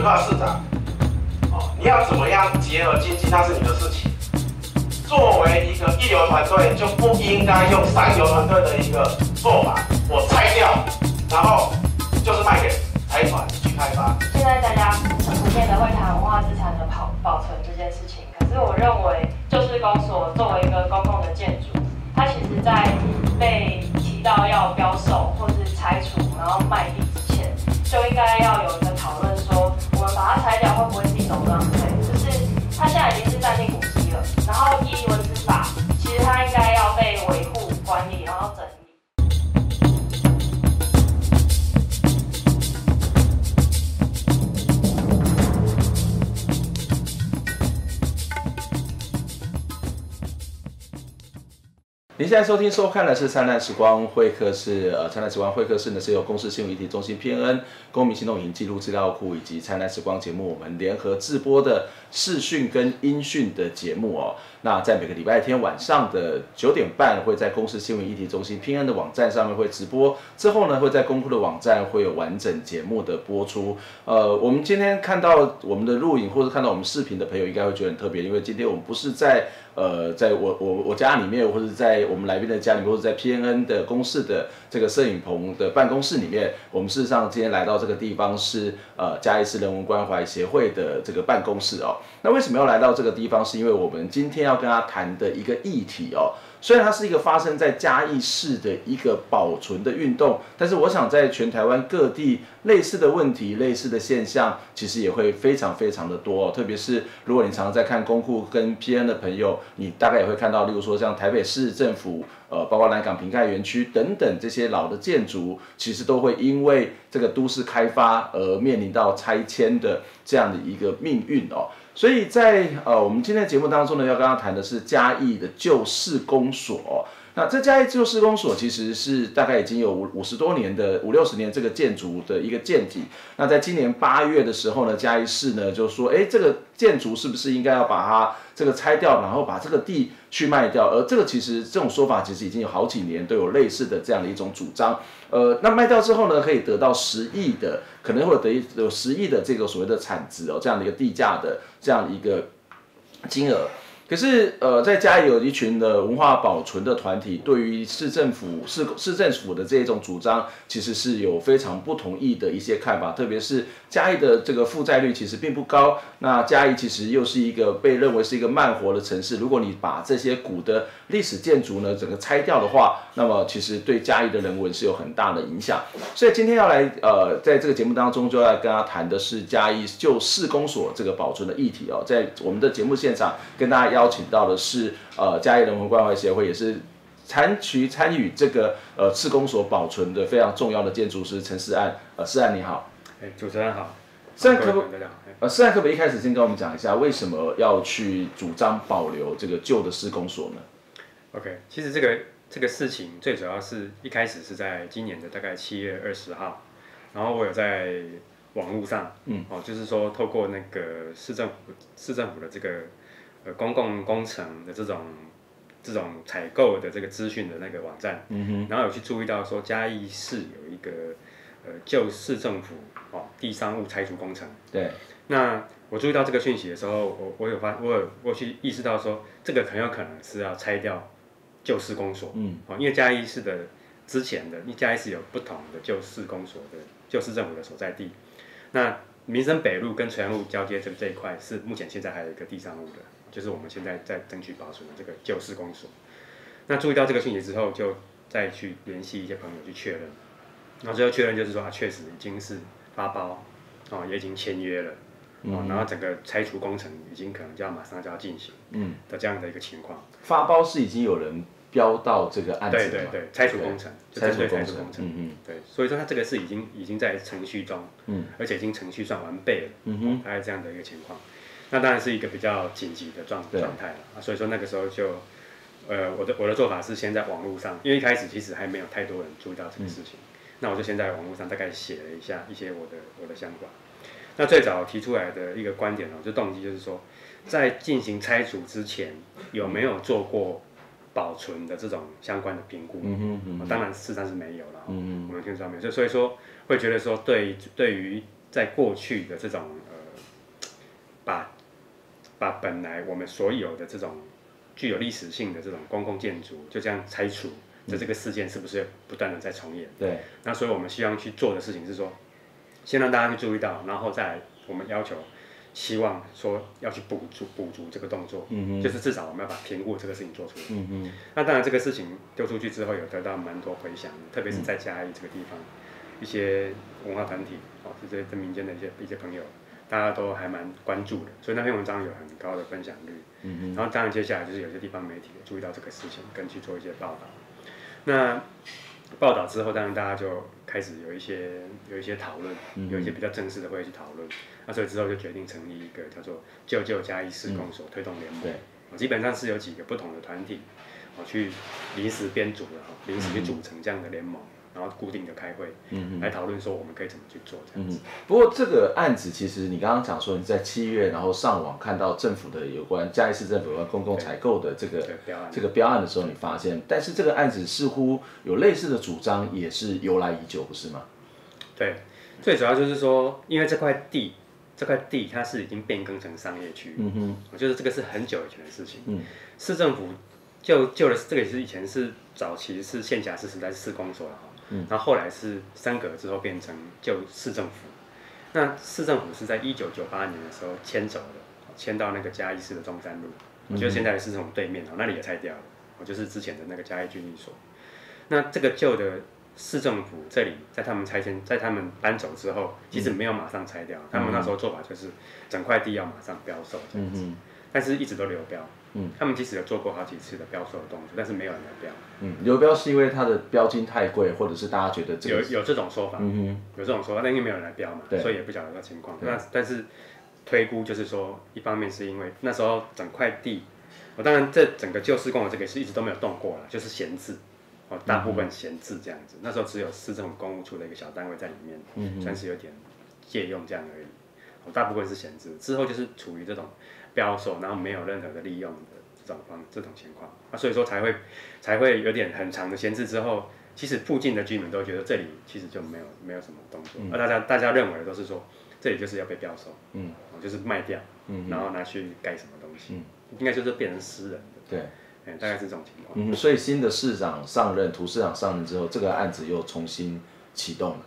文化市长，哦，你要怎么样结合经济，那是你的事情。作为一个一流团队，就不应该用三流团队的一个做法，我拆掉，然后就是卖给财团去开发。现在大家普遍的会谈文化资产的保保存这件事情，可是我认为，就是公所作为一个公共的建筑，它其实在被提到要标售或是拆除，然后卖地之前，就应该要有他现在已经是暂定古迹了，然后依文资法，其实它应该要被维护管理，然后整理。您现在收听收看的是灿烂时光会客室，呃，灿烂时光会客室呢是由公司新闻议题中心 PN 公民行动营记录资料库以及灿烂时光节目我们联合制播的视讯跟音讯的节目哦。那在每个礼拜天晚上的九点半会在公司新闻议题中心 PNN 的网站上面会直播，之后呢会在公库的网站会有完整节目的播出。呃，我们今天看到我们的录影或者看到我们视频的朋友应该会觉得很特别，因为今天我们不是在。呃，在我我我家里面，或者在我们来宾的家里，或者在 PNN 的公司的这个摄影棚的办公室里面，我们事实上今天来到这个地方是呃嘉义市人文关怀协会的这个办公室哦。那为什么要来到这个地方？是因为我们今天要跟他谈的一个议题哦。虽然它是一个发生在嘉义市的一个保存的运动，但是我想在全台湾各地类似的问题、类似的现象，其实也会非常非常的多哦。特别是如果你常常在看公库跟 PN 的朋友，你大概也会看到，例如说像台北市政府，呃，包括南港瓶盖园区等等这些老的建筑，其实都会因为这个都市开发而面临到拆迁的这样的一个命运哦。所以在呃，我们今天的节目当中呢，要跟他谈的是嘉义的旧市公所。那这嘉义旧市公所其实是大概已经有五五十多年的五六十年这个建筑的一个建体。那在今年八月的时候呢，嘉义市呢就说，哎，这个建筑是不是应该要把它这个拆掉，然后把这个地去卖掉？而这个其实这种说法其实已经有好几年都有类似的这样的一种主张。呃，那卖掉之后呢，可以得到十亿的，可能会得有十亿的这个所谓的产值哦，这样的一个地价的这样一个金额。可是，呃，在嘉义有一群的文化保存的团体，对于市政府、市市政府的这一种主张，其实是有非常不同意的一些看法。特别是嘉义的这个负债率其实并不高，那嘉义其实又是一个被认为是一个慢活的城市。如果你把这些古的历史建筑呢，整个拆掉的话，那么其实对嘉义的人文是有很大的影响。所以今天要来，呃，在这个节目当中就要跟他谈的是嘉义旧市公所这个保存的议题哦，在我们的节目现场跟大家要。邀请到的是呃嘉义人文关怀协会，也是参与参与这个呃市公所保存的非常重要的建筑师陈世安。呃，世安你好。哎，主持人好。世安可不呃，世安可不一开始先跟我们讲一下，为什么要去主张保留这个旧的市公所呢？OK，其实这个这个事情最主要是一开始是在今年的大概七月二十号，然后我有在网络上，嗯，哦，就是说透过那个市政府市政府的这个。呃，公共工程的这种这种采购的这个资讯的那个网站，然后有去注意到说嘉义市有一个呃旧市政府哦地商务拆除工程，对，那我注意到这个讯息的时候，我我有发我有我去意识到说这个很有可能是要拆掉旧市公所，嗯，哦，因为嘉义市的之前的，因为嘉义市有不同的旧市公所的旧市政府的所在地，那民生北路跟垂杨路交接这这一块是目前现在还有一个地商务的。就是我们现在在争取保存的这个旧市公所。那注意到这个讯息之后，就再去联系一些朋友去确认，然后最后确认就是说，啊，确实已经是发包，哦，也已经签约了，哦，然后整个拆除工程已经可能就要马上就要进行，嗯，的这样的一个情况。发包是已经有人标到这个案子对对对，拆除工程，拆除工程，嗯嗯，对，所以说它这个是已经已经在程序中，嗯，而且已经程序算完备了，嗯哼，大概这样的一个情况。那当然是一个比较紧急的状状态了啊，所以说那个时候就，呃，我的我的做法是先在网络上，因为一开始其实还没有太多人注意到这个事情，嗯、那我就先在网络上大概写了一下一些我的我的想法。那最早提出来的一个观点呢，就动机就是说，在进行拆除之前有没有做过保存的这种相关的评估。嗯哼嗯哼当然事实上是没有了。嗯嗯我们听说没有，就所以说会觉得说对对于在过去的这种呃，把把本来我们所有的这种具有历史性的这种公共建筑就这样拆除的这个事件，是不是不断的在重演？对。那所以我们希望去做的事情是说，先让大家去注意到，然后再来我们要求。希望说要去补足补足这个动作，嗯嗯，就是至少我们要把评估这个事情做出来，嗯嗯。那当然这个事情丢出去之后有得到蛮多回响，特别是在嘉义这个地方，一些文化团体哦，这些民间的一些一些朋友，大家都还蛮关注的，所以那篇文章有很高的分享率，嗯嗯。然后当然接下来就是有些地方媒体注意到这个事情，跟去做一些报道，那。报道之后，当然大家就开始有一些有一些讨论，有一些比较正式的会去讨论。那所以之后就决定成立一个叫做“舅舅加一市公所推动联盟”。对，基本上是有几个不同的团体，我去临时编组的，临时去组成这样的联盟。然后固定的开会，嗯，来讨论说我们可以怎么去做这样子。不过这个案子其实你刚刚讲说你在七月，然后上网看到政府的有关嘉义市政府有关公共采购的这个这个标案的时候，你发现，但是这个案子似乎有类似的主张，也是由来已久，不是吗？对，最主要就是说，因为这块地，这块地它是已经变更成商业区，嗯哼，我觉得这个是很久以前的事情，嗯，市政府就就的这个也是以前是早期是县辖市时代是市公所了。嗯，然后后来是升格之后变成旧市政府，那市政府是在一九九八年的时候迁走的，迁到那个嘉义市的中山路，我觉得现在的市政府对面哦，那里也拆掉了，我就是之前的那个嘉义军役所。那这个旧的市政府这里，在他们拆迁，在他们搬走之后，其实没有马上拆掉，他们那时候做法就是整块地要马上标售这样子，但是一直都流标。嗯，他们其实有做过好几次的标售的动作，但是没有人来标。嗯，流标是因为它的标金太贵，或者是大家觉得这个有有这种说法，嗯哼，有这种说法，但因为没有人来标嘛，对，所以也不晓得这个情况。那但是推估就是说，一方面是因为那时候整块地，我当然这整个旧市公的这个是一直都没有动过了，就是闲置，哦，大部分闲置这样子。那时候只有市政府公务处的一个小单位在里面，嗯，算是有点借用这样而已。哦，大部分是闲置，之后就是处于这种。标售，然后没有任何的利用的这种方这种情况，啊，所以说才会才会有点很长的闲置之后，其实附近的居民都觉得这里其实就没有没有什么动作，而、嗯、大家大家认为的都是说这里就是要被标售，嗯，就是卖掉，嗯，然后拿去盖什么东西，嗯，应该就是变成私人的，对，嗯，大概是这种情况，嗯，所以新的市长上任，涂市长上任之后，这个案子又重新启动了，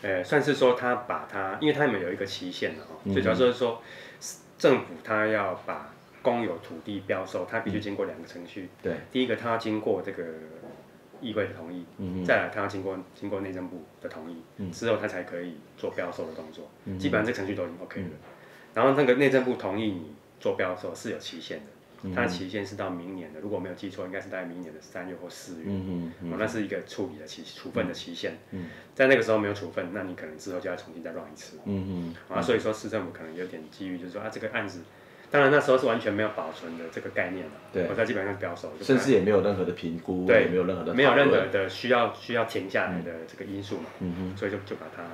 呃，算是说他把他，因为他们有一个期限的哦，最主要就是说。政府他要把公有土地标售，他必须经过两个程序。对，第一个他要经过这个议会的同意，嗯，再来他要经过经过内政部的同意，嗯，之后他才可以做标售的动作。嗯，基本上这程序都已经 OK 了。然后那个内政部同意你做标售是有期限的。它的期限是到明年的，如果没有记错，应该是在明年的三月或四月。嗯嗯哦。那是一个处理的期处分的期限。嗯。在那个时候没有处分，那你可能之后就要重新再 run 一次。嗯嗯。啊，所以说市政府可能有点机遇，就是说啊，这个案子，当然那时候是完全没有保存的这个概念了。对。我在基本上标售，甚至也没有任何的评估，对，没有任何的没有任何的需要需要停下来的这个因素嘛。嗯嗯。所以就就把它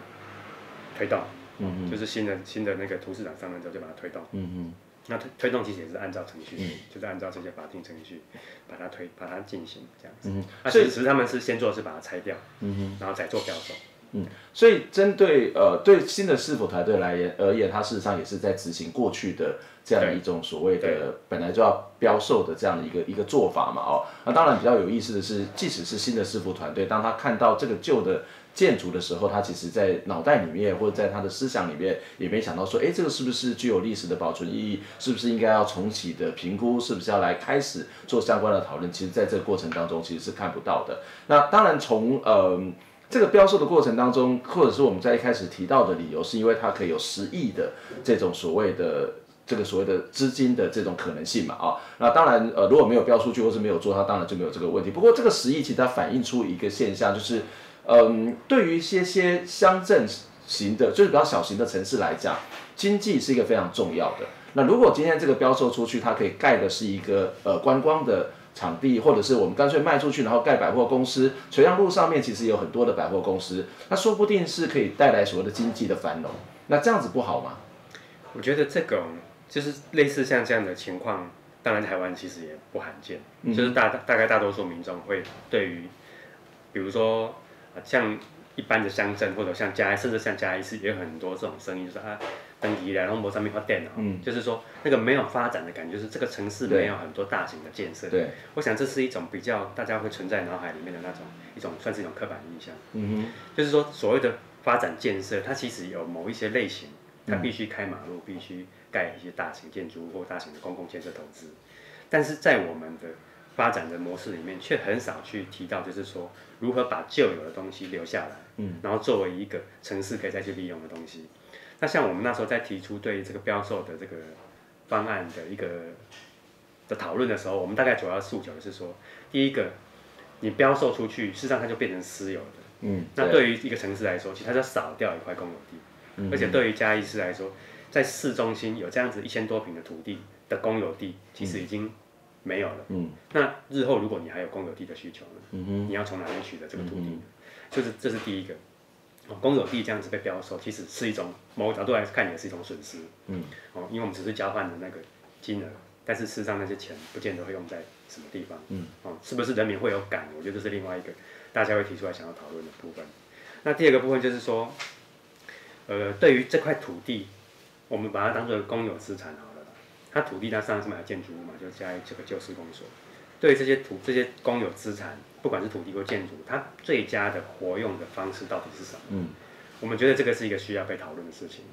推动。嗯嗯。就是新的新的那个图市长上任之后就把它推动。嗯嗯。那推推动其实也是按照程序，嗯、就是按照这些法定程序把它推把它进行这样子。嗯，那其实他们是先做是把它拆掉，嗯哼，然后再做标售。嗯，所以针对呃对新的市府团队来言而言，它事实上也是在执行过去的这样一种所谓的本来就要标售的这样的一个一个做法嘛。哦，那当然比较有意思的是，即使是新的市府团队，当他看到这个旧的。建筑的时候，他其实在脑袋里面或者在他的思想里面也没想到说，哎，这个是不是具有历史的保存意义？是不是应该要重启的评估？是不是要来开始做相关的讨论？其实，在这个过程当中，其实是看不到的。那当然从，从呃这个标售的过程当中，或者是我们在一开始提到的理由，是因为它可以有十亿的这种所谓的这个所谓的资金的这种可能性嘛？啊，那当然，呃，如果没有标出去或是没有做，它当然就没有这个问题。不过，这个十亿其实它反映出一个现象，就是。嗯，对于一些些乡镇型的，就是比较小型的城市来讲，经济是一个非常重要的。那如果今天这个标售出去，它可以盖的是一个呃观光的场地，或者是我们干脆卖出去，然后盖百货公司。垂杨路上面其实有很多的百货公司，那说不定是可以带来所谓的经济的繁荣。那这样子不好吗？我觉得这个就是类似像这样的情况，当然台湾其实也不罕见，嗯、就是大大概大多数民众会对于，比如说像一般的乡镇或者像嘉义，甚至像嘉义市也有很多这种声音，就是啊。登记来，然后摩上面发电脑，嗯，就是说那个没有发展的感觉，就是这个城市没有很多大型的建设。对，我想这是一种比较大家会存在脑海里面的那种一种，算是一种刻板印象。嗯哼，就是说所谓的发展建设，它其实有某一些类型，它必须开马路，必须盖一些大型建筑物或大型的公共建设投资，但是在我们的发展的模式里面，却很少去提到，就是说如何把旧有的东西留下来，嗯，然后作为一个城市可以再去利用的东西。那像我们那时候在提出对这个标售的这个方案的一个的讨论的时候，我们大概主要诉求的是说，第一个，你标售出去，事实上它就变成私有的。嗯。那对于一个城市来说，其实它就少掉一块公有地。嗯。而且对于嘉义市来说，在市中心有这样子一千多平的土地的公有地，其实已经没有了。嗯。那日后如果你还有公有地的需求呢？嗯哼。你要从哪里取得这个土地？嗯。就是这是第一个。哦公有地这样子被标售，其实是一种某个角度来看也是一种损失。嗯，哦，因为我们只是交换的那个金额，但是事实上那些钱不见得会用在什么地方。嗯，哦，是不是人民会有感？我觉得这是另外一个大家会提出来想要讨论的部分。那第二个部分就是说，呃，对于这块土地，我们把它当做公有资产好了。它土地它上是买建筑物嘛，就加这个旧市公所。对这些土这些公有资产，不管是土地或建筑，它最佳的活用的方式到底是什么？嗯，我们觉得这个是一个需要被讨论的事情。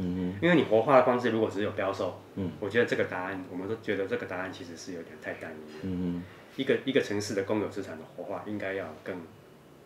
因为你活化的方式如果只有标售，嗯，我觉得这个答案，我们都觉得这个答案其实是有点太单一。一个一个城市的公有资产的活化应该要更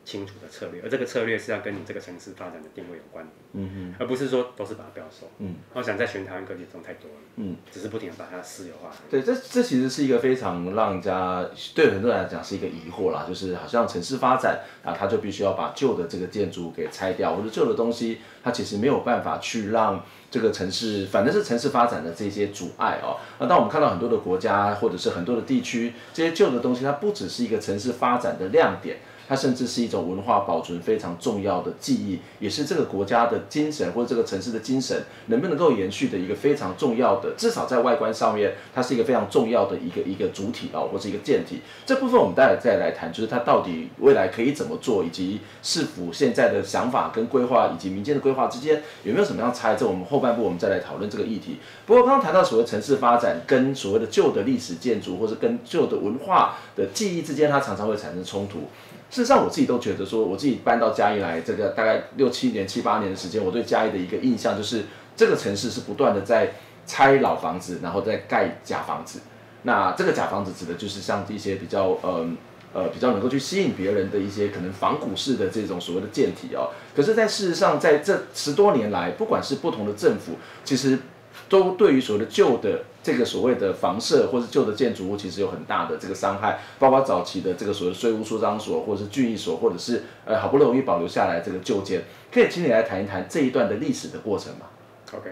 清楚的策略，而这个策略是要跟你这个城市发展的定位有关的，嗯嗯，而不是说都是把它标售，嗯，我想在全台湾各地中太多了，嗯，只是不停的把它私有化。对，这这其实是一个非常让人家对很多人来讲是一个疑惑啦，就是好像城市发展啊，它就必须要把旧的这个建筑给拆掉，或者旧的东西它其实没有办法去让这个城市，反正是城市发展的这些阻碍哦。那当我们看到很多的国家或者是很多的地区，这些旧的东西它不只是一个城市发展的亮点。它甚至是一种文化保存非常重要的记忆，也是这个国家的精神或者这个城市的精神能不能够延续的一个非常重要的，至少在外观上面，它是一个非常重要的一个一个主体哦，或是一个建体。这部分我们待会再来谈，就是它到底未来可以怎么做，以及市府现在的想法跟规划以及民间的规划之间有没有什么样差异？这我们后半部我们再来讨论这个议题。不过刚刚谈到所谓城市发展跟所谓的旧的历史建筑或者跟旧的文化的记忆之间，它常常会产生冲突。事实上，我自己都觉得说，我自己搬到嘉义来，这个大概六七年、七八年的时间，我对嘉义的一个印象就是，这个城市是不断的在拆老房子，然后再盖假房子。那这个假房子指的就是像一些比较，嗯呃，呃，比较能够去吸引别人的一些可能仿古式的这种所谓的建体哦。可是，在事实上，在这十多年来，不管是不同的政府，其实。都对于所谓的旧的这个所谓的房舍或是旧的建筑物，其实有很大的这个伤害，包括早期的这个所谓税务出张所，或者是郡役所，或者是呃好不容易保留下来这个旧建，可以请你来谈一谈这一段的历史的过程吗？OK，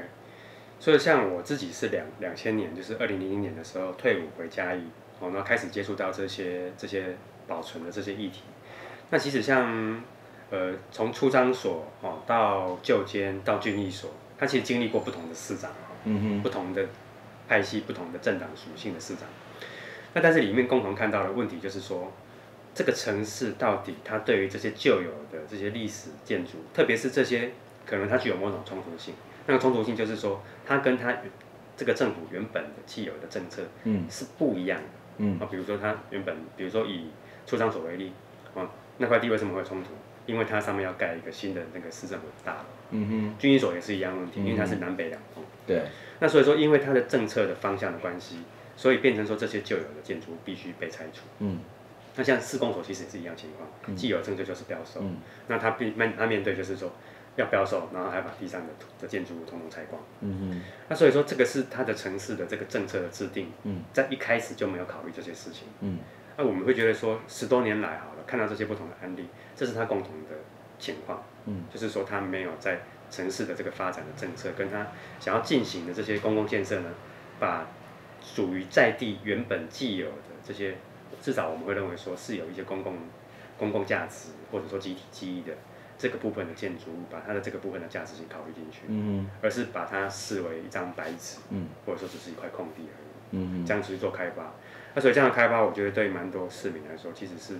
所以像我自己是两两千年，就是二零零零年的时候退伍回嘉义，然后开始接触到这些这些保存的这些议题。那其实像呃从出张所哦到旧监到郡役所，它其实经历过不同的市长。嗯哼，不同的派系、不同的政党属性的市长，那但是里面共同看到的问题就是说，这个城市到底它对于这些旧有的这些历史建筑，特别是这些可能它具有某种冲突性。那个冲突性就是说，它跟它这个政府原本的既有的政策，嗯，是不一样的。嗯，啊，比如说它原本，比如说以出张所为例，啊，那块地为什么会冲突？因为它上面要盖一个新的那个市政府大楼。嗯哼，郡役所也是一样问题，因为它是南北两通。对，那所以说，因为它的政策的方向的关系，所以变成说这些旧有的建筑必须被拆除。嗯，那像市公所其实也是一样情况，既有政策就是标售。嗯，那他必面他面对就是说要标售，然后还把地上的土的建筑物统统拆光。嗯哼，那所以说这个是它的城市的这个政策的制定，嗯，在一开始就没有考虑这些事情。嗯，那我们会觉得说十多年来好了，看到这些不同的案例，这是它共同的情况。嗯，就是说它没有在。城市的这个发展的政策，跟他想要进行的这些公共建设呢，把属于在地原本既有的这些，至少我们会认为说是有一些公共公共价值或者说集体记忆的这个部分的建筑物，把它的这个部分的价值性考虑进去，嗯，而是把它视为一张白纸，嗯，或者说只是一块空地而已，嗯嗯，这样子去做开发。那所以这样的开发，我觉得对于蛮多市民来说，其实是，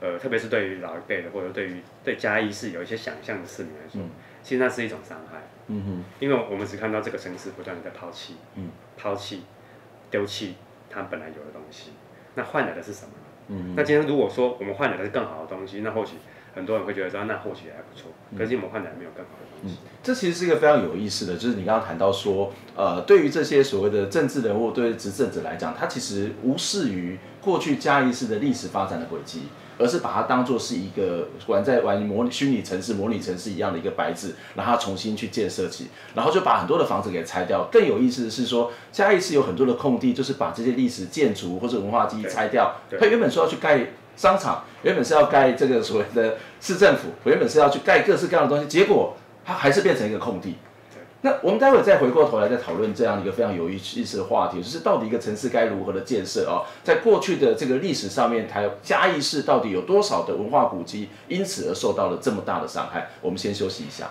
呃，特别是对于老一辈的，或者对于对嘉义市有一些想象的市民来说，嗯、其实那是一种伤害。嗯哼，因为我们只看到这个城市不断的在抛弃，嗯，抛弃，丢弃它本来有的东西，那换来的是什么？嗯，那今天如果说我们换来的是更好的东西，那或许很多人会觉得说，那或许还不错。可是我们换来没有更好的东西。嗯，这其实是一个非常有意思的，就是你刚刚谈到说，呃，对于这些所谓的政治人物，对于执政者来讲，他其实无视于过去嘉义市的历史发展的轨迹。而是把它当做是一个玩在玩模虚拟城市、模拟城市一样的一个白纸，然后重新去建设起，然后就把很多的房子给拆掉。更有意思的是说，嘉义市有很多的空地，就是把这些历史建筑或者文化记忆拆掉。他原本说要去盖商场，原本是要盖这个所谓的市政府，原本是要去盖各式各样的东西，结果它还是变成一个空地。那我们待会再回过头来再讨论这样一个非常有意意思的话题，就是到底一个城市该如何的建设哦，在过去的这个历史上面，台嘉义市到底有多少的文化古迹因此而受到了这么大的伤害？我们先休息一下。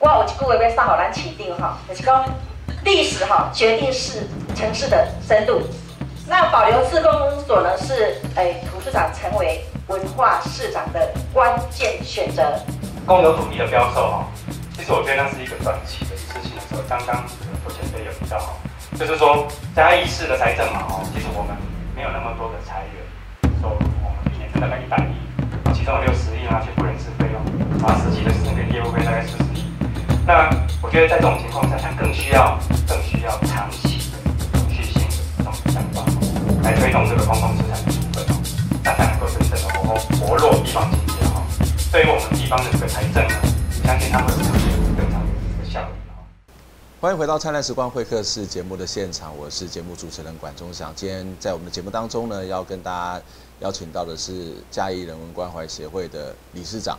我有一句话要送给咱市长哈，就是讲历史哈决定是城市的深度。那保留自公所呢，是诶图书长成为文化市长的关键选择。公有土地的标售哈。其实我觉得那是一个短期的事情的时候，刚刚我前辈有提到哈，就是说嘉义市的财政嘛哦，其实我们没有那么多的财源收入，我们一年大概一百亿，其中有六十亿拿去付人事费用，啊实际的那个业务费大概四十亿。那我觉得在这种情况下，它更需要更需要长期的永续性的这种想法，来推动这个公共资产的部分哦，大家能够真正的活活络地方经济哈。对于我们地方的这个财政呢，欢迎回到灿烂时光会客室节目的现场，我是节目主持人管中祥。今天在我们的节目当中呢，要跟大家邀请到的是嘉义人文关怀协会的理事长，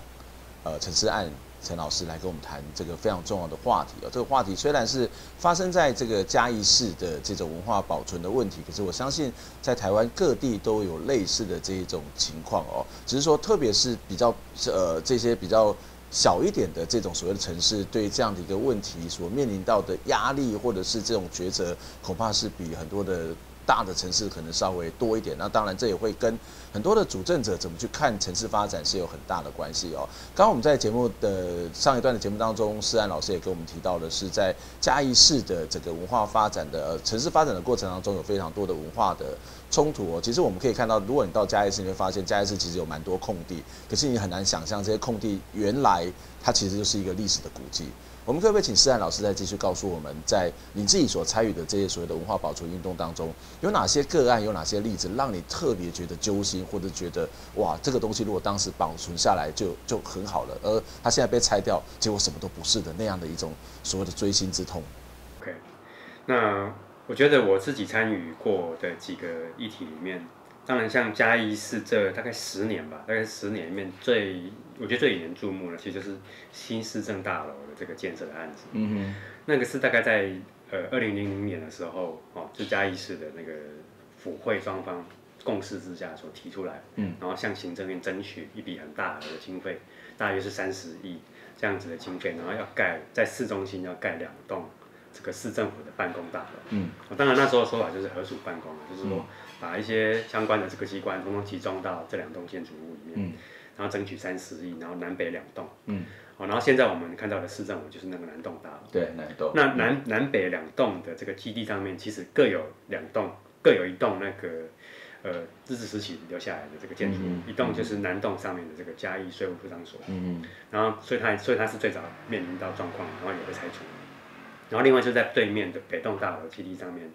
呃，陈思安陈老师来跟我们谈这个非常重要的话题哦。这个话题虽然是发生在这个嘉义市的这种文化保存的问题，可是我相信在台湾各地都有类似的这一种情况哦。只是说，特别是比较呃这些比较。小一点的这种所谓的城市，对这样的一个问题所面临到的压力，或者是这种抉择，恐怕是比很多的大的城市可能稍微多一点。那当然，这也会跟很多的主政者怎么去看城市发展是有很大的关系哦。刚刚我们在节目的上一段的节目当中，思安老师也跟我们提到的是，在嘉义市的这个文化发展的呃城市发展的过程当中，有非常多的文化的。冲突哦，其实我们可以看到，如果你到嘉义市，你会发现嘉义市其实有蛮多空地，可是你很难想象这些空地原来它其实就是一个历史的古迹。我们可不可以请思翰老师再继续告诉我们，在你自己所参与的这些所谓的文化保存运动当中，有哪些个案，有哪些例子，让你特别觉得揪心，或者觉得哇，这个东西如果当时保存下来就就很好了，而它现在被拆掉，结果什么都不是的那样的一种所谓的锥心之痛。OK，那。我觉得我自己参与过的几个议题里面，当然像嘉义市这大概十年吧，大概十年里面最我觉得最引人注目的，其实就是新市政大楼的这个建设的案子。嗯，那个是大概在呃二零零零年的时候，哦，就嘉义市的那个府会双方共识之下所提出来，嗯，然后向行政院争取一笔很大的经费，大约是三十亿这样子的经费，然后要盖在市中心要盖两栋。这个市政府的办公大楼，嗯，当然那时候说法就是合署办公，就是说把一些相关的这个机关统统集中到这两栋建筑物里面，嗯，然后争取三十亿，然后南北两栋，嗯，好，然后现在我们看到的市政府就是那个南栋大楼，对，南栋，那南南北两栋的这个基地上面，其实各有两栋，各有一栋那个呃日治时期留下来的这个建筑一栋就是南栋上面的这个嘉义税务科长所，嗯，然后所以它所以它是最早面临到状况，然后也被拆除。然后另外就在对面的北栋大楼基地上面，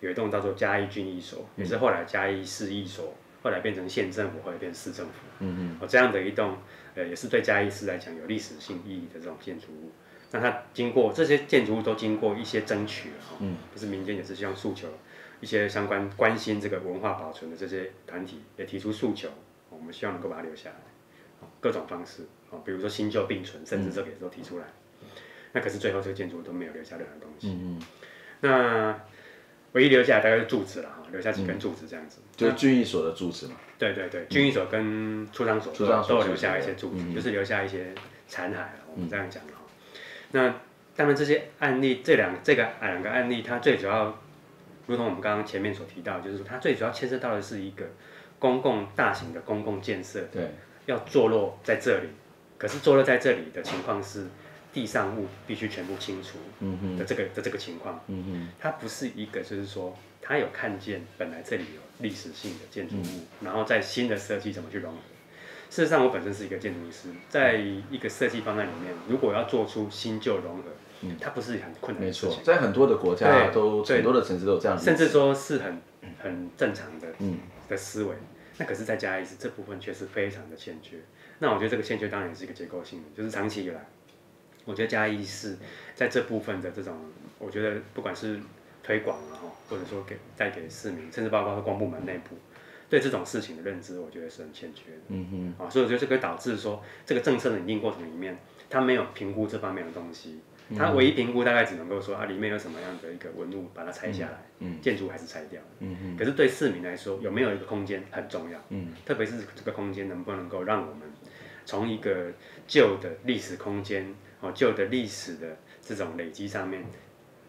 有一栋叫做嘉义郡役所，也是后来嘉义市役所，后来变成县政府，后来变市政府。嗯嗯。哦，这样的一栋，呃，也是对嘉义市来讲有历史性意义的这种建筑物。那它经过这些建筑物都经过一些争取哈，嗯，就是民间也是希望诉求，一些相关关心这个文化保存的这些团体也提出诉求，我们希望能够把它留下来，各种方式，哦，比如说新旧并存，甚至这个也都提出来。那可是最后这个建筑物都没有留下任何东西。嗯嗯。那唯一留下来大概是柱子了哈，留下几根柱子这样子。就是军役所的柱子嘛。对对对，军役所跟出张所都都有留下一些柱子，就是留下一些残骸，我们这样讲的哈。那当然这些案例，这两这个两个案例，它最主要如同我们刚刚前面所提到，就是说它最主要牵涉到的是一个公共大型的公共建设，对，要坐落在这里，可是坐落在这里的情况是地上物必须全部清除的这个的这个情况，嗯哼，它不是一个就是说它有看见本来这里有历史性的建筑物，嗯、然后在新的设计怎么去融合。事实上，我本身是一个建筑师，在一个设计方案里面，如果要做出新旧融合，嗯，它不是很困难的事情。没错，在很多的国家都很多的城市都有这样，甚至说是很很正常的，嗯，的思维。那可是，再加一次这部分却是非常的欠缺。那我觉得这个欠缺当然也是一个结构性的，就是长期以来，我觉得嘉义是在这部分的这种，我觉得不管是推广然后，或者说给带给市民，甚至包括公部门内部。对这种事情的认知，我觉得是很欠缺的。嗯哼，啊，所以我觉得这个导致说，这个政策的拟定过程里面，他没有评估这方面的东西。他唯一评估大概只能够说啊，里面有什么样的一个文物，把它拆下来，嗯，建筑还是拆掉。嗯哼，可是对市民来说，有没有一个空间很重要。嗯，特别是这个空间能不能够让我们从一个旧的历史空间，哦，旧的历史的这种累积上面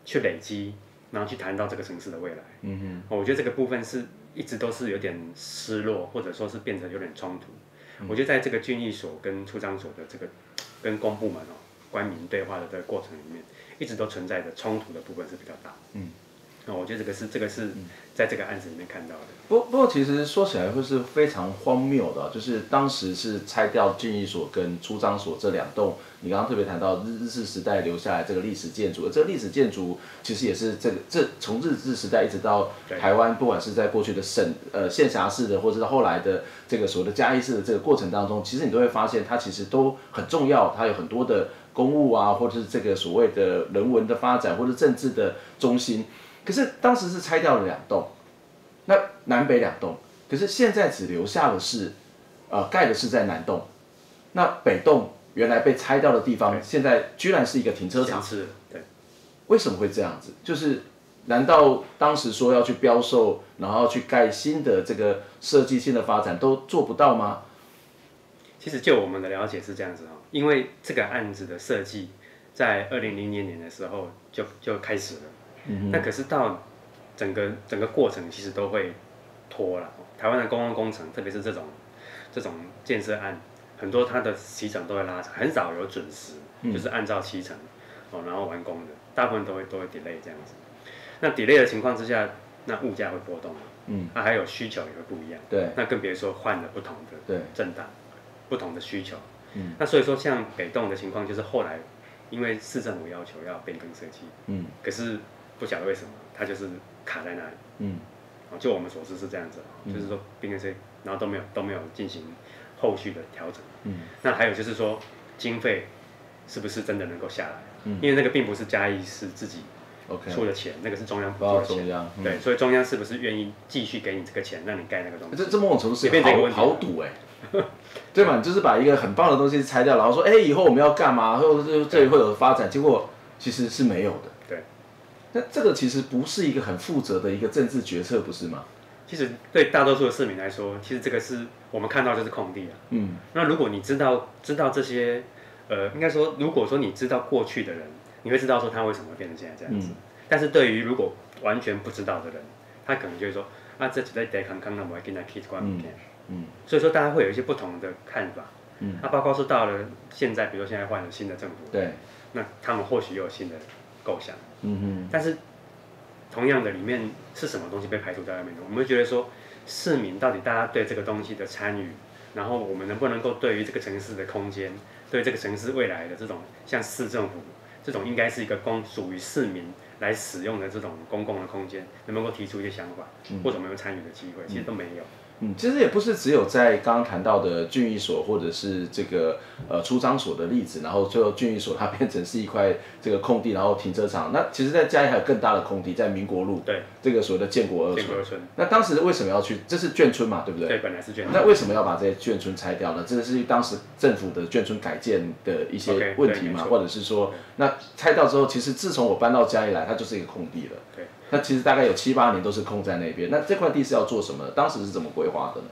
去累积，然后去谈到这个城市的未来。嗯哼，我觉得这个部分是。一直都是有点失落，或者说是变成有点冲突。嗯、我觉得在这个郡役所跟出张所的这个跟公部门哦官民对话的这个过程里面，一直都存在着冲突的部分是比较大。嗯。那我觉得这个是这个是在这个案子里面看到的。不不过其实说起来会是非常荒谬的，就是当时是拆掉郡役所跟出张所这两栋，你刚刚特别谈到日日治时代留下来这个历史建筑，这个历史建筑其实也是这个这从日治时代一直到台湾，不管是在过去的省呃县辖市的，或者是后来的这个所谓的嘉义市的这个过程当中，其实你都会发现它其实都很重要，它有很多的公务啊，或者是这个所谓的人文的发展，或者政治的中心。可是当时是拆掉了两栋，那南北两栋，可是现在只留下的是，呃，盖的是在南栋，那北栋原来被拆掉的地方，现在居然是一个停车场。是，对。为什么会这样子？就是难道当时说要去标售，然后去盖新的这个设计性的发展都做不到吗？其实就我们的了解是这样子哦，因为这个案子的设计在二零零零年的时候就就开始了。那可是到整个整个过程其实都会拖了。台湾的公共工程，特别是这种这种建设案，很多它的期程都会拉长，很少有准时，就是按照期程哦，然后完工的，大部分都会都会 delay 这样子。那 delay 的情况之下，那物价会波动，嗯，那还有需求也会不一样，对，那更别说换了不同的政党，不同的需求，嗯，那所以说像北栋的情况，就是后来因为市政府要求要变更设计，嗯，可是。不晓得为什么，它就是卡在那里。嗯，就我们所知是这样子，嗯、就是说变更设，然后都没有都没有进行后续的调整。嗯，那还有就是说经费是不是真的能够下来？嗯，因为那个并不是嘉义市自己出的钱那个是中央出的钱。对，所以中央是不是愿意继续给你这个钱，让你盖那个东西？这这某种程度是变成一个豪赌哎，对嘛？就是把一个很棒的东西拆掉，然后说，哎、欸，以后我们要干嘛？或者这里会有发展，结果其实是没有的。那这个其实不是一个很负责的一个政治决策，不是吗？其实对大多数的市民来说，其实这个是我们看到就是空地啊。嗯。那如果你知道知道这些，呃，应该说，如果说你知道过去的人，你会知道说他为什么会变成现在这样子。嗯。但是对于如果完全不知道的人，他可能就会说啊，这只在得康康那我还跟他 kiss 关明天。嗯。所以说大家会有一些不同的看法。嗯。那包括说到了现在，比如说现在换了新的政府。对。那他们或许又有新的构想。嗯哼，但是同样的，里面是什么东西被排除在外面的？我们会觉得说，市民到底大家对这个东西的参与，然后我们能不能够对于这个城市的空间，对这个城市未来的这种像市政府这种应该是一个公属于市民来使用的这种公共的空间，能不能够提出一些想法，或者没有参与的机会，其实都没有。嗯，其实也不是只有在刚刚谈到的郡役所或者是这个呃出张所的例子，然后最后郡役所它变成是一块这个空地，然后停车场。那其实，在嘉义还有更大的空地，在民国路，对，这个所谓的建国二村。村那当时为什么要去？这是眷村嘛，对不对？对，本来是眷村。那为什么要把这些眷村拆掉呢？这个是当时政府的眷村改建的一些问题嘛，okay, 或者是说，那拆掉之后，其实自从我搬到嘉义来，它就是一个空地了。对。那其实大概有七八年都是空在那边。那这块地是要做什么？当时是怎么规划的呢？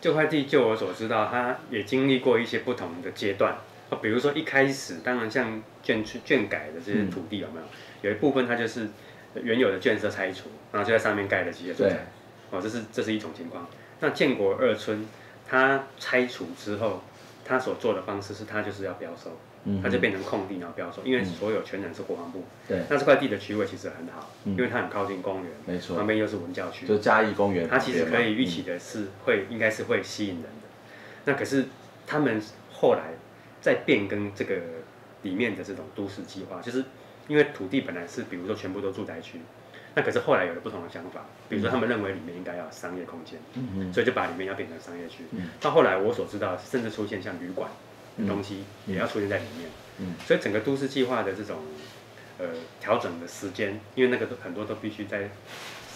这块地，就我所知道，它也经历过一些不同的阶段。比如说一开始，当然像眷村、眷改的这些土地有没有？有一部分它就是原有的建设拆除，然后就在上面盖了几些住宅。哦，这是这是一种情况。那建国二村，它拆除之后，它所做的方式是它就是要标售，它就变成空地然后标售，因为所有权人是国防部。对。那这块地的区位其实很好，因为它很靠近公园，没错，旁边又是文教区，就嘉义公园。它其实可以预期的是会应该是会吸引人的。那可是他们后来在变更这个里面的这种都市计划，就是因为土地本来是比如说全部都住宅区。那可是后来有了不同的想法，比如说他们认为里面应该要有商业空间，嗯，所以就把里面要变成商业区。到后来我所知道，甚至出现像旅馆的东西也要出现在里面，嗯，所以整个都市计划的这种呃调整的时间，因为那个都很多都必须在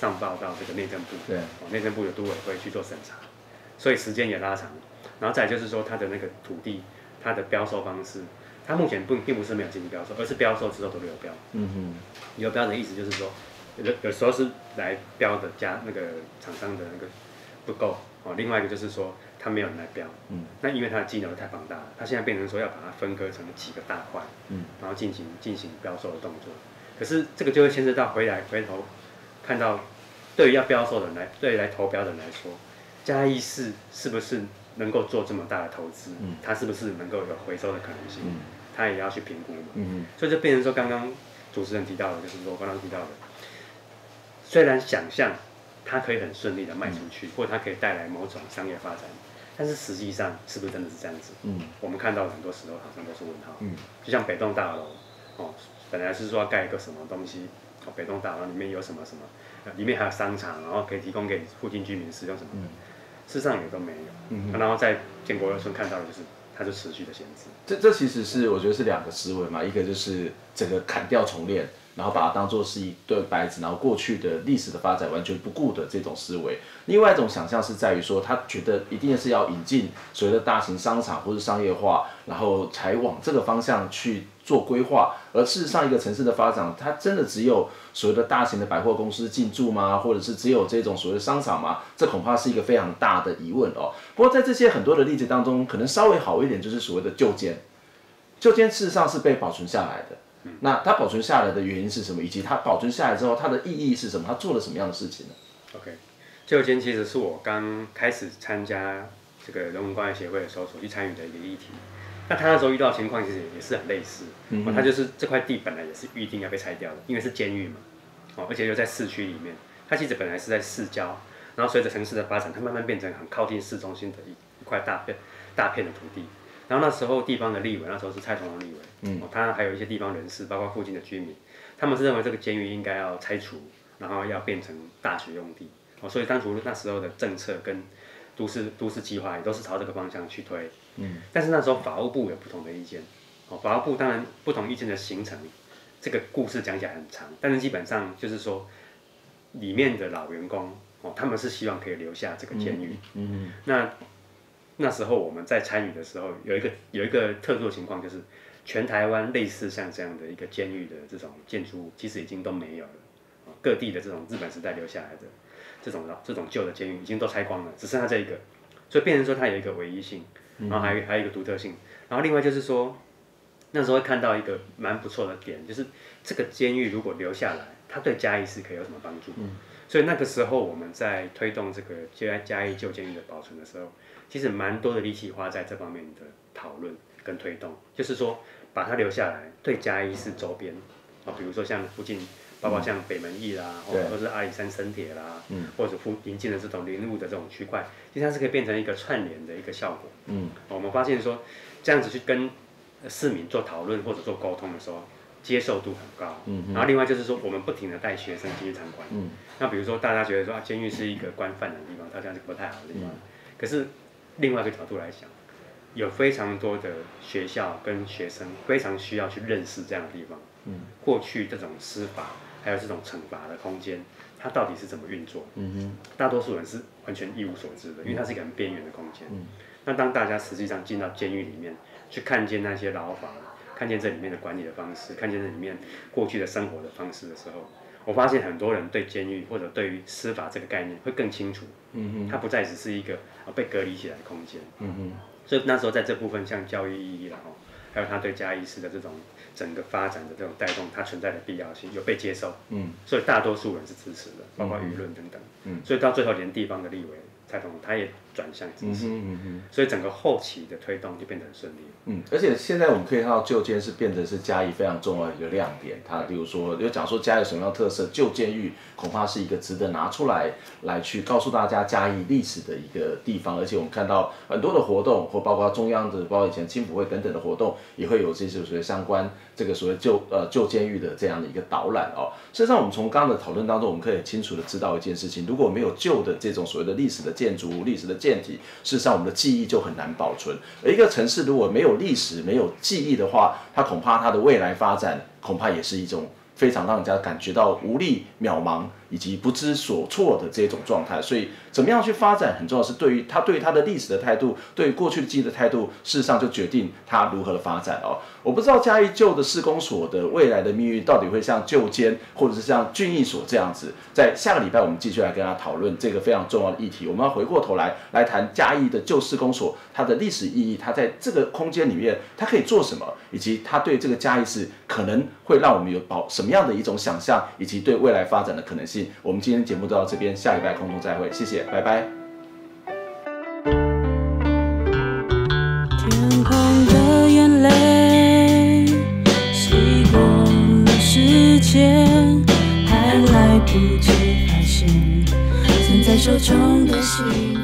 上报到这个内政部，对，内政部有都委会去做审查，所以时间也拉长。然后再就是说，它的那个土地，它的标售方式，它目前不并不是没有进行标售，而是标售之后都流标。嗯哼，流标的意思就是说。有有时候是来标的加那个厂商的那个不够哦，另外一个就是说他没有人来标，嗯，那因为他的金额太庞大了，他现在变成说要把它分割成几个大块，嗯，然后进行进行标售的动作，可是这个就会牵涉到回来回头看到，对于要标售的人来，对于来投标的人来说，嘉义市是不是能够做这么大的投资，嗯，他是不是能够有回收的可能性，嗯，他也要去评估嘛，嗯，所以就变成说刚刚主持人提到的，就是说刚刚提到的。虽然想象它可以很顺利的卖出去，嗯、或者它可以带来某种商业发展，但是实际上是不是真的是这样子？嗯，我们看到很多时候好像都是问号。嗯，就像北栋大楼，哦，本来是说要盖一个什么东西，哦，北栋大楼里面有什么什么，里面还有商场，然后可以提供给附近居民使用什么的，嗯、事实上也都没有。嗯哼，然后在建国二村看到的就是，它就持续的限制。这这其实是我觉得是两个思维嘛，一个就是整个砍掉重练。然后把它当做是一对白纸，然后过去的历史的发展完全不顾的这种思维。另外一种想象是在于说，他觉得一定是要引进所谓的大型商场或是商业化，然后才往这个方向去做规划。而事实上，一个城市的发展，它真的只有所谓的大型的百货公司进驻吗？或者是只有这种所谓的商场吗？这恐怕是一个非常大的疑问哦。不过在这些很多的例子当中，可能稍微好一点就是所谓的旧监，旧监事实上是被保存下来的。那它保存下来的原因是什么？以及它保存下来之后，它的意义是什么？它做了什么样的事情呢？OK，旧监其实是我刚开始参加这个人文关爱协会的时候所去参与的一个议题。那他那时候遇到的情况其实也是很类似，嗯哼，他就是这块地本来也是预定要被拆掉的，因为是监狱嘛，哦，而且又在市区里面，它其实本来是在市郊，然后随着城市的发展，它慢慢变成很靠近市中心的一一块大片大片的土地。然后那时候地方的立委，那时候是蔡同荣立委，嗯，他还有一些地方人士，包括附近的居民，他们是认为这个监狱应该要拆除，然后要变成大学用地，哦，所以当初那时候的政策跟都市都市计划也都是朝这个方向去推，嗯，但是那时候法务部有不同的意见，哦，法务部当然不同意见的形成，这个故事讲起来很长，但是基本上就是说，里面的老员工，哦，他们是希望可以留下这个监狱，嗯，嗯，那。那时候我们在参与的时候，有一个有一个特殊的情况，就是全台湾类似像这样的一个监狱的这种建筑物，其实已经都没有了。各地的这种日本时代留下来的这种老这种旧的监狱已经都拆光了，只剩下这一个，所以变成说它有一个唯一性，然后还有还有一个独特性。然后另外就是说，那时候会看到一个蛮不错的点，就是这个监狱如果留下来，它对嘉义是可以有什么帮助？所以那个时候我们在推动这个嘉嘉义旧监狱的保存的时候。其实蛮多的力气花在这方面的讨论跟推动，就是说把它留下来，对嘉义市周边啊，比如说像附近，包括像北门驿啦，或者是阿里山生铁啦，嗯，或者附临近的这种林路的这种区块，其实它是可以变成一个串联的一个效果。嗯，我们发现说这样子去跟市民做讨论或者做沟通的时候，接受度很高。嗯，然后另外就是说，我们不停的带学生进去参观。嗯，那比如说大家觉得说啊，监狱是一个关犯人的地方，它这样是不太好的地方，可是。另外一个角度来讲，有非常多的学校跟学生非常需要去认识这样的地方。嗯，过去这种司法还有这种惩罚的空间，它到底是怎么运作？嗯哼，大多数人是完全一无所知的，因为它是一个很边缘的空间。嗯，那当大家实际上进到监狱里面去看见那些牢房，看见这里面的管理的方式，看见这里面过去的生活的方式的时候，我发现很多人对监狱或者对于司法这个概念会更清楚，嗯哼，它不再只是一个被隔离起来的空间，嗯哼，所以那时候在这部分像教育意义了哈，还有他对嘉义市的这种整个发展的这种带动，它存在的必要性有被接受，嗯，所以大多数人是支持的，包括舆论等等，嗯，所以到最后连地方的立委蔡总他也转向支持，嗯嗯嗯，所以整个后期的推动就变得很顺利。嗯，而且现在我们可以看到旧监是变得是嘉义非常重要的一个亮点。它比如说有讲说嘉义有什么样的特色，旧监狱恐怕是一个值得拿出来来去告诉大家嘉义历史的一个地方。而且我们看到很多的活动，或包括中央的，包括以前青浦会等等的活动，也会有这些所谓相关这个所谓旧呃旧监狱的这样的一个导览哦。实际上，我们从刚刚的讨论当中，我们可以清楚的知道一件事情：如果没有旧的这种所谓的历史的建筑物、历史的建体，事实上我们的记忆就很难保存。而一个城市如果没有历史、没有记忆的话，它恐怕它的未来发展恐怕也是一种非常让人家感觉到无力、渺茫以及不知所措的这种状态。所以，怎么样去发展很重要，是对于他对于他的历史的态度，对于过去的记忆的态度，事实上就决定他如何的发展哦。我不知道嘉义旧的市公所的未来的命运到底会像旧监或者是像俊逸所这样子。在下个礼拜，我们继续来跟他讨论这个非常重要的议题。我们要回过头来来谈嘉义的旧市公所，它的历史意义，它在这个空间里面它可以做什么，以及它对这个嘉义市可能会让我们有保什么样的一种想象，以及对未来发展的可能性。我们今天节目就到这边，下礼拜空中再会，谢谢。拜拜。天空的眼泪，洗过了时间，还来不及发现，攒在手中的心。